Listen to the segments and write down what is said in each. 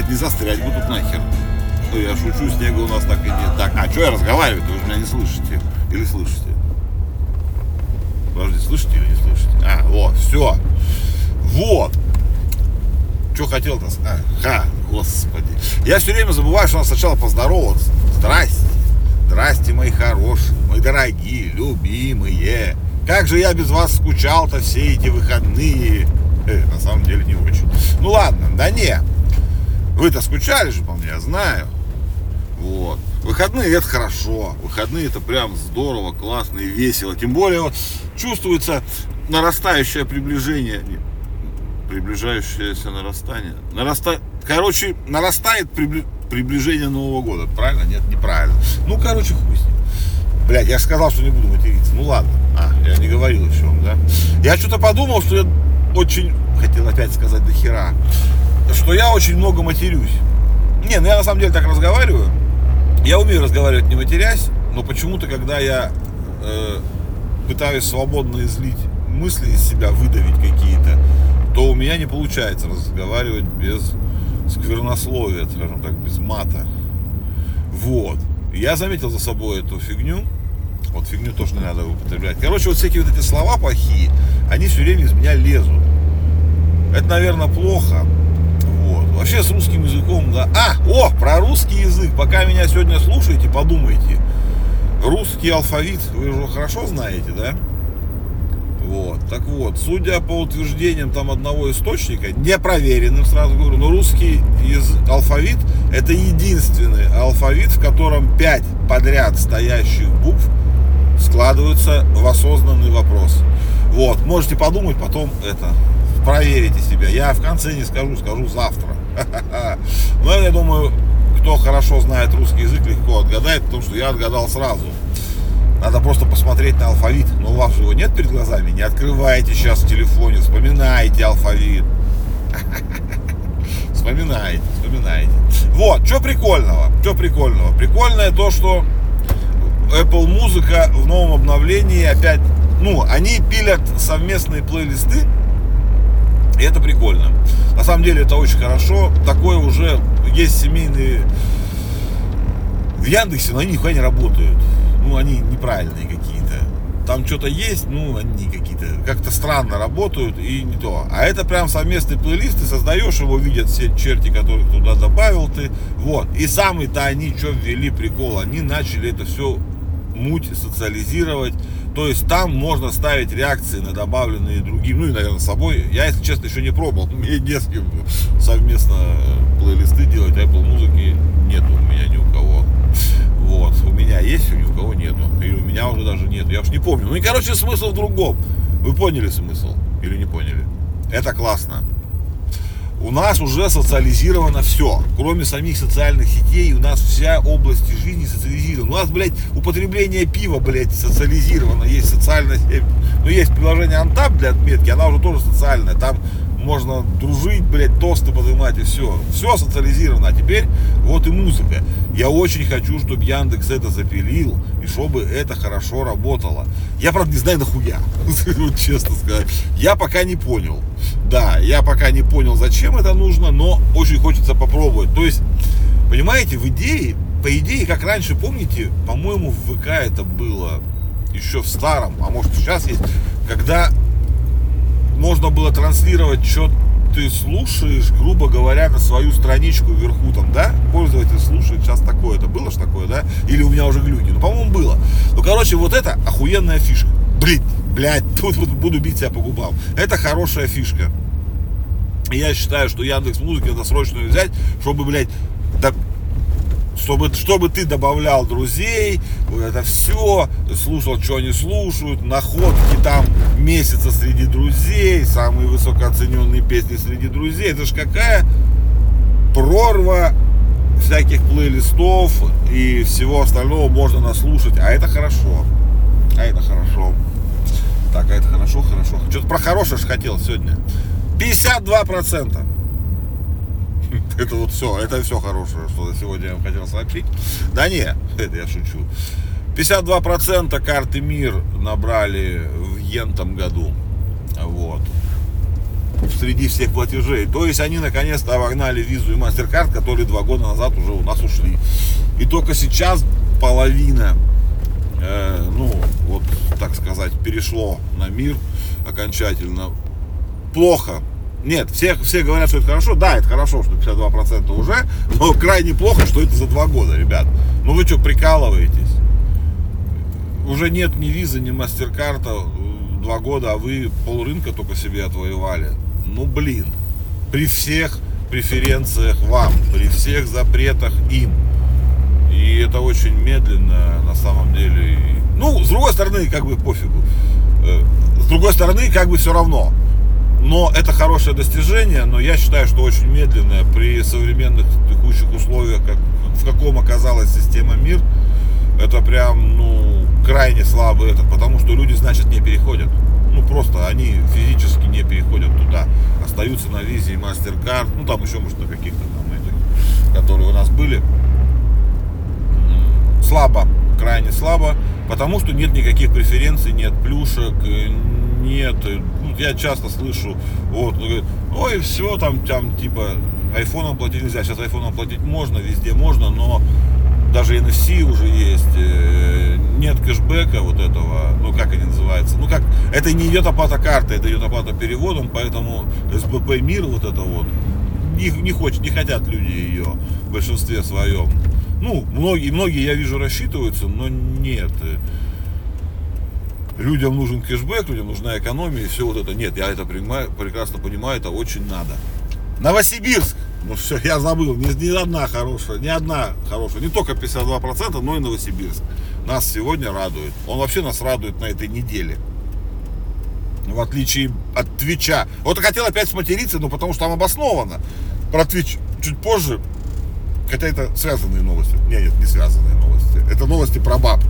Блять, не застрять будут нахер. Ну, я шучу, снега у нас так и нет. Так, а что я разговариваю? Вы меня не слышите? Или слышите? Подожди, слышите или не слышите? А, вот, все. Вот. Что хотел-то? А, ха, господи. Я все время забываю, что надо сначала поздороваться. Здрасте. Здрасте, мои хорошие, мои дорогие, любимые. Как же я без вас скучал-то все эти выходные. Э, на самом деле не очень. Ну ладно, да не. Вы-то скучали же по мне, я знаю. Вот. Выходные это хорошо. Выходные это прям здорово, классно и весело. Тем более вот чувствуется нарастающее приближение. Приближающееся нарастание. Нараста... Короче, нарастает прибли... приближение Нового года. Правильно? Нет, неправильно. Ну, короче, хуй с ним. Блять, я же сказал, что не буду материться. Ну ладно. А, я не говорил еще вам, да? Я что-то подумал, что я очень... Хотел опять сказать до хера. Что я очень много матерюсь. Не, ну я на самом деле так разговариваю. Я умею разговаривать не матерясь, но почему-то, когда я э, пытаюсь свободно излить мысли из себя, выдавить какие-то, то у меня не получается разговаривать без сквернословия, скажем так, без мата. Вот. Я заметил за собой эту фигню. Вот фигню тоже не надо употреблять. Короче, вот всякие вот эти слова плохие, они все время из меня лезут. Это, наверное, плохо. Вообще с русским языком, да. А, о, про русский язык. Пока меня сегодня слушаете, подумайте. Русский алфавит вы уже хорошо знаете, да? Вот, так вот, судя по утверждениям там одного источника, непроверенным, сразу говорю, но русский язык, алфавит это единственный алфавит, в котором пять подряд стоящих букв складываются в осознанный вопрос. Вот, можете подумать, потом это, проверите себя. Я в конце не скажу, скажу завтра. Но я думаю, кто хорошо знает русский язык, легко отгадает, потому что я отгадал сразу. Надо просто посмотреть на алфавит. Но у вас его нет перед глазами. Не открывайте сейчас в телефоне, вспоминайте алфавит. Вспоминайте, вспоминайте. Вот, что прикольного? Что прикольного? Прикольное то, что Apple Музыка в новом обновлении опять, ну, они пилят совместные плейлисты и это прикольно. На самом деле это очень хорошо. Такое уже есть семейные в Яндексе, но они нихуя не работают. Ну, они неправильные какие-то. Там что-то есть, ну, они какие-то как-то странно работают и не то. А это прям совместный плейлист, ты создаешь его, видят все черти, которых туда добавил ты. Вот. И самый-то они что ввели прикол, они начали это все муть социализировать то есть там можно ставить реакции на добавленные другим, ну и, наверное, собой. Я, если честно, еще не пробовал. Мне не с кем совместно плейлисты делать Apple музыки нету у меня ни у кого. Вот. У меня есть, ни у кого нету. И у меня уже даже нет. Я уж не помню. Ну и, короче, смысл в другом. Вы поняли смысл? Или не поняли? Это классно у нас уже социализировано все. Кроме самих социальных сетей, у нас вся область жизни социализирована. У нас, блядь, употребление пива, блядь, социализировано. Есть социальная сеть. Ну, есть приложение Антап для отметки, она уже тоже социальная. Там можно дружить, блядь, тосты поднимать и все. Все социализировано. А теперь вот и музыка. Я очень хочу, чтобы Яндекс это запилил и чтобы это хорошо работало. Я, правда, не знаю нахуя, вот честно сказать. Я пока не понял. Да, я пока не понял, зачем это нужно, но очень хочется попробовать. То есть, понимаете, в идее, по идее, как раньше, помните, по-моему, в ВК это было еще в старом, а может сейчас есть, когда можно было транслировать, что ты слушаешь, грубо говоря, на свою страничку вверху там, да? Пользователь слушает, сейчас такое-то. Было ж такое, да? Или у меня уже глюки? Ну, по-моему, было. Ну, короче, вот это охуенная фишка. Блин, блядь, тут вот буду бить себя по губам. Это хорошая фишка. Я считаю, что Яндекс Музыки надо срочно взять, чтобы, блядь, да, чтобы, чтобы ты добавлял друзей, это все, слушал, что они слушают, находки там месяца среди друзей, самые высокооцененные песни среди друзей. Это ж какая прорва всяких плейлистов и всего остального можно наслушать, а это хорошо. А это хорошо. Так, а это хорошо, хорошо. Что-то про хорошее же хотел сегодня. 52%. Это вот все, это все хорошее, что сегодня я вам хотел сообщить. Да не, это я шучу. 52% карты МИР набрали в ентом году. Вот. среди всех платежей. То есть они наконец-то обогнали визу и MasterCard, которые два года назад уже у нас ушли. И только сейчас половина, э, ну, вот, так сказать, перешло на мир окончательно. Плохо. Нет, все, все говорят, что это хорошо. Да, это хорошо, что 52% уже, но крайне плохо, что это за два года, ребят. Ну вы что, прикалываетесь? Уже нет ни визы, ни мастер-карта э, два года, а вы полрынка только себе отвоевали. Ну блин, при всех преференциях вам, при всех запретах им. И это очень медленно на самом деле. Ну, с другой стороны, как бы пофигу. Э, с другой стороны, как бы все равно. Но это хорошее достижение, но я считаю, что очень медленное при современных текущих условиях, как, в каком оказалась система МИР, это прям, ну, крайне слабый этот, потому что люди, значит, не переходят. Ну, просто они физически не переходят туда. Остаются на визе и MasterCard, ну, там еще, может, на каких-то там этих, которые у нас были. Слабо, крайне слабо, потому что нет никаких преференций, нет плюшек, нет. Ну, я часто слышу, вот, говорит, ой, все, там, там, типа, айфоном платить нельзя. Сейчас айфоном платить можно, везде можно, но даже NFC уже есть, э, нет кэшбэка вот этого, ну как они называются, ну как, это не идет оплата карты, это идет оплата переводом, поэтому СБП Мир вот это вот, не, не, хочет, не хотят люди ее в большинстве своем. Ну, многие, многие, я вижу, рассчитываются, но нет людям нужен кэшбэк, людям нужна экономия и все вот это. Нет, я это понимаю, прекрасно понимаю, это очень надо. Новосибирск. Ну все, я забыл, ни, ни одна хорошая, ни одна хорошая, не только 52%, но и Новосибирск. Нас сегодня радует. Он вообще нас радует на этой неделе. В отличие от Твича. Вот хотел опять сматериться, но потому что там обосновано. Про Твич чуть позже. Хотя это связанные новости. Нет, нет, не связанные новости. Это новости про баб.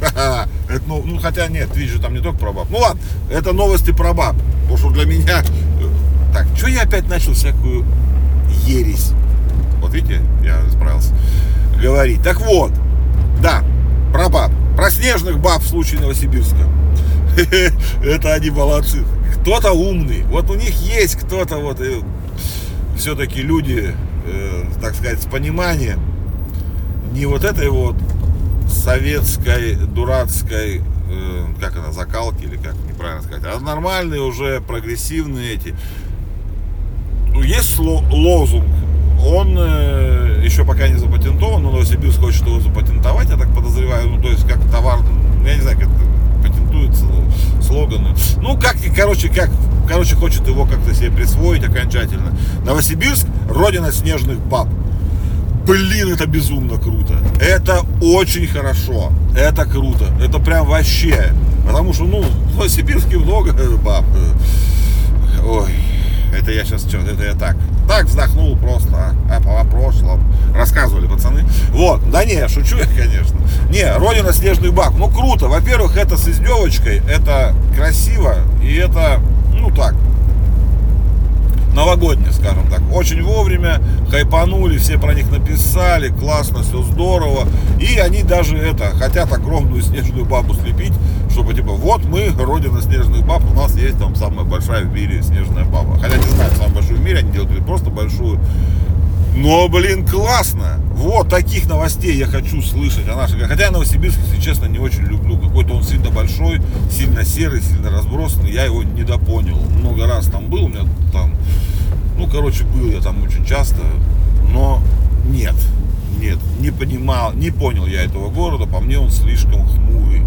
Это, ну, ну, хотя нет, Твич же там не только про баб. Ну ладно, это новости про баб. Потому что для меня... Э, так, что я опять начал всякую ересь? Вот видите, я справился говорить. Так вот, да, про баб. Про снежных баб в случае Новосибирска. Это они молодцы. Кто-то умный. Вот у них есть кто-то вот э, все-таки люди, э, так сказать, с пониманием. Не вот этой вот советской, дурацкой, э, как она, закалки или как неправильно сказать, а нормальные уже прогрессивные эти. Ну, есть лозунг, он э, еще пока не запатентован, но Новосибирск хочет его запатентовать, я так подозреваю, ну, то есть как товар, ну, я не знаю, как это патентуется, ну, слоганы. Ну, как, короче, как, короче, хочет его как-то себе присвоить окончательно. Новосибирск – родина снежных баб блин, это безумно круто. Это очень хорошо. Это круто. Это прям вообще. Потому что, ну, в Новосибирске много баб. Ой, это я сейчас что, это я так. Так вздохнул просто, а, а, о прошлом. Рассказывали пацаны. Вот, да не, шучу я, конечно. Не, Родина Снежный Бак. Ну, круто. Во-первых, это с издевочкой, это красиво, и это, новогодние, скажем так. Очень вовремя хайпанули, все про них написали, классно, все здорово. И они даже это, хотят огромную снежную бабу слепить, чтобы типа, вот мы, родина снежных баб, у нас есть там самая большая в мире снежная баба. Хотя не знаю, самую большую в мире они делают просто большую. Но, блин, классно. Вот таких новостей я хочу слышать о нашей. Хотя я Новосибирск, если честно, не очень люблю. Какой-то он сильно большой, сильно серый, сильно разбросанный. Я его недопонял. Много раз там был, у меня там ну, короче, был я там очень часто, но нет, нет, не понимал, не понял я этого города, по мне он слишком хмурый,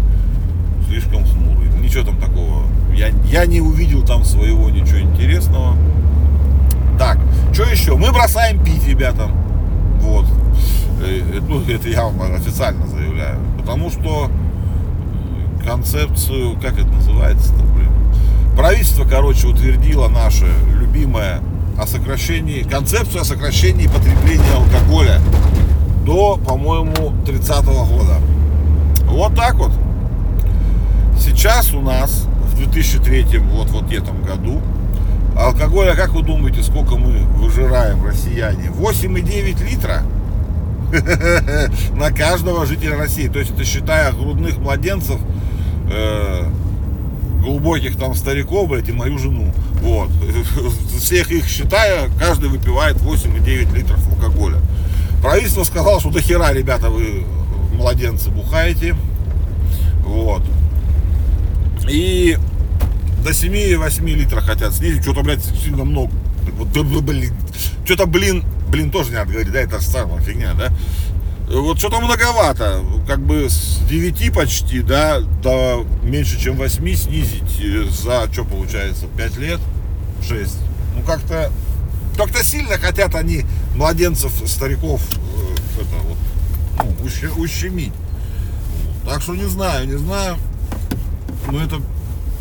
слишком хмурый. Ничего там такого, я, я не увидел там своего ничего интересного. Так, что еще? Мы бросаем пить, ребята. Вот. Э, э, ну, это я вам официально заявляю. Потому что концепцию, как это называется-то, блин? Правительство, короче, утвердило наше любимое о сокращении, концепцию о сокращении потребления алкоголя до, по-моему, 30 -го года. Вот так вот. Сейчас у нас в 2003 вот вот этом году алкоголя, как вы думаете, сколько мы выжираем, россияне? 8,9 литра на каждого жителя России. То есть это считая грудных младенцев, э, глубоких там стариков, блядь, и мою жену. Вот. Всех их считая, каждый выпивает 8,9 литров алкоголя. Правительство сказало, что до хера, ребята, вы младенцы бухаете. Вот. И до 7-8 литров хотят снизить. Что-то, блядь, сильно много. Вот, блин. Что-то, блин, блин, тоже не надо говорить, да, это самая фигня, да. Вот что-то многовато, как бы с 9 почти, да, до меньше, чем 8 снизить э, за, что получается, 5 лет, 6. Ну, как-то, как-то сильно хотят они младенцев, стариков, э, это вот, ну, ущемить. Так что не знаю, не знаю. Ну, это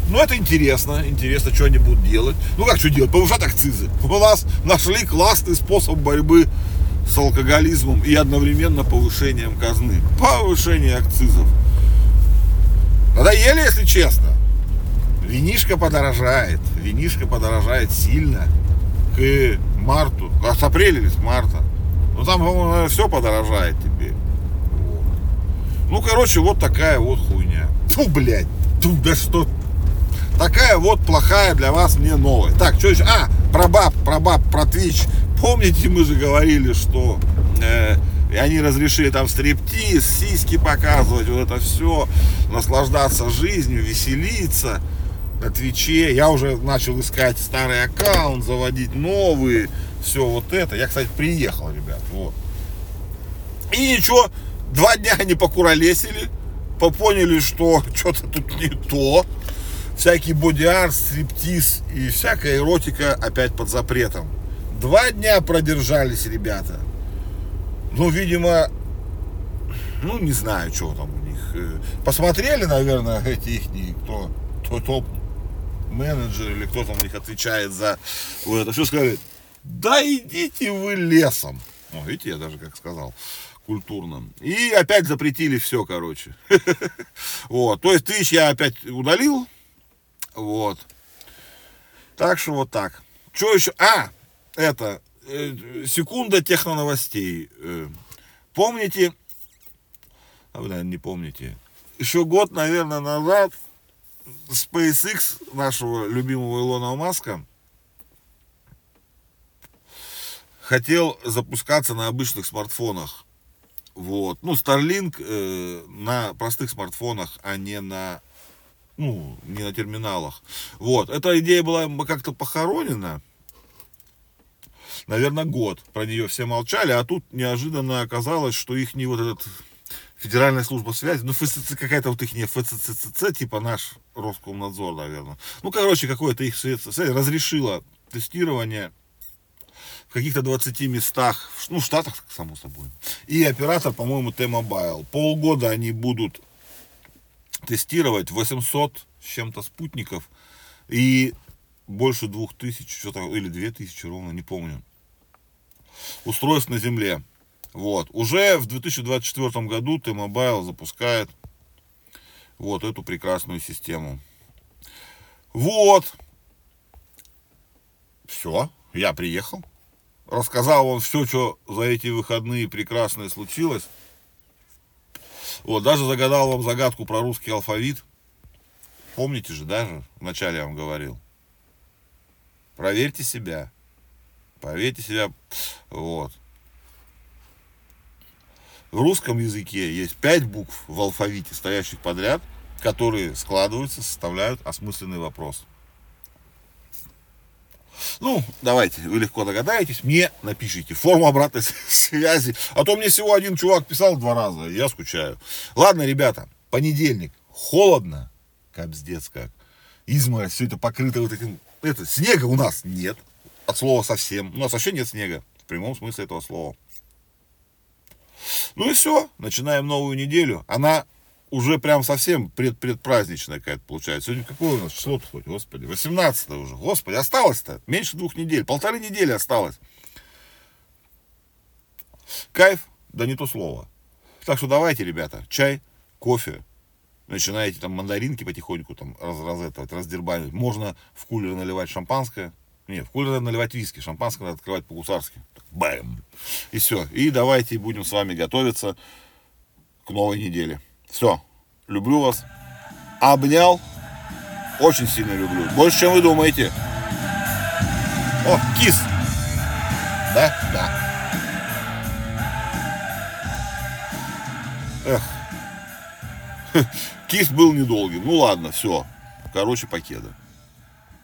ну, это интересно, интересно, что они будут делать. Ну, как что делать? Повышать акцизы. У нас нашли классный способ борьбы с алкоголизмом и одновременно повышением казны. Повышение акцизов. Надоели, если честно. Винишка подорожает. Винишка подорожает сильно к марту. А с апреля или с марта. Ну там, по-моему, все подорожает теперь. Вот. Ну, короче, вот такая вот хуйня. Фу, блядь. Фу, да что Такая вот плохая для вас мне новость. Так, что еще? А, про баб, про баб, про Twitch. Помните, мы же говорили, что э, они разрешили там стриптиз, сиськи показывать, вот это все, наслаждаться жизнью, веселиться на Твиче. Я уже начал искать старый аккаунт, заводить новые, все вот это. Я, кстати, приехал, ребят, вот. И ничего, два дня они покуролесили, поняли, что что-то тут не то всякий боди-арт, стриптиз и всякая эротика опять под запретом. Два дня продержались ребята. Ну, видимо, ну, не знаю, что там у них. Э, посмотрели, наверное, эти их, кто, кто топ-менеджер или кто там у них отвечает за вот это все, сказали, да идите вы лесом. Ну, видите, я даже как сказал культурно. И опять запретили все, короче. Вот. То есть тысяч я опять удалил, вот. Так что вот так. Что еще? А, это, э, секунда техноновостей. Э, помните, а вы, наверное, не помните, еще год, наверное, назад SpaceX нашего любимого Илона Маска хотел запускаться на обычных смартфонах. Вот. Ну, Starlink э, на простых смартфонах, а не на ну, не на терминалах. Вот, эта идея была как-то похоронена, наверное, год. Про нее все молчали, а тут неожиданно оказалось, что их не вот этот Федеральная служба связи, ну, ФСЦ, какая-то вот их не ФЦЦЦ, типа наш Роскомнадзор, наверное. Ну, короче, какое-то их связь разрешило тестирование в каких-то 20 местах, ну, в Штатах, само собой. И оператор, по-моему, T-Mobile. Полгода они будут тестировать 800 с чем-то спутников и больше 2000, что-то, или 2000 ровно, не помню, устройств на Земле. Вот. Уже в 2024 году T-Mobile запускает вот эту прекрасную систему. Вот. Все, я приехал. Рассказал вам все, что за эти выходные прекрасное случилось. Вот, даже загадал вам загадку про русский алфавит. Помните же, даже вначале я вам говорил. Проверьте себя. Проверьте себя. Вот. В русском языке есть пять букв в алфавите, стоящих подряд, которые складываются, составляют осмысленный вопрос. Ну, давайте, вы легко догадаетесь, мне напишите форму обратной связи. А то мне всего один чувак писал два раза, я скучаю. Ладно, ребята, понедельник, холодно, капздец как. Изморозь, все это покрыто вот этим, это, снега у нас нет, от слова совсем. У нас вообще нет снега, в прямом смысле этого слова. Ну и все, начинаем новую неделю. Она уже прям совсем пред, предпраздничная какая-то получается. Сегодня какое у нас число-то хоть, господи, 18 уже, господи, осталось-то меньше двух недель, полторы недели осталось. Кайф, да не то слово. Так что давайте, ребята, чай, кофе, начинаете там мандаринки потихоньку там раз, раз это, раздербанивать. Можно в кулер наливать шампанское. Нет, в кулер надо наливать виски, шампанское надо открывать по-гусарски. Бэм! И все. И давайте будем с вами готовиться к новой неделе. Все. Люблю вас. Обнял. Очень сильно люблю. Больше, чем вы думаете. О, кис. Да? Да. Эх. Кис был недолгим. Ну ладно, все. Короче, покеда.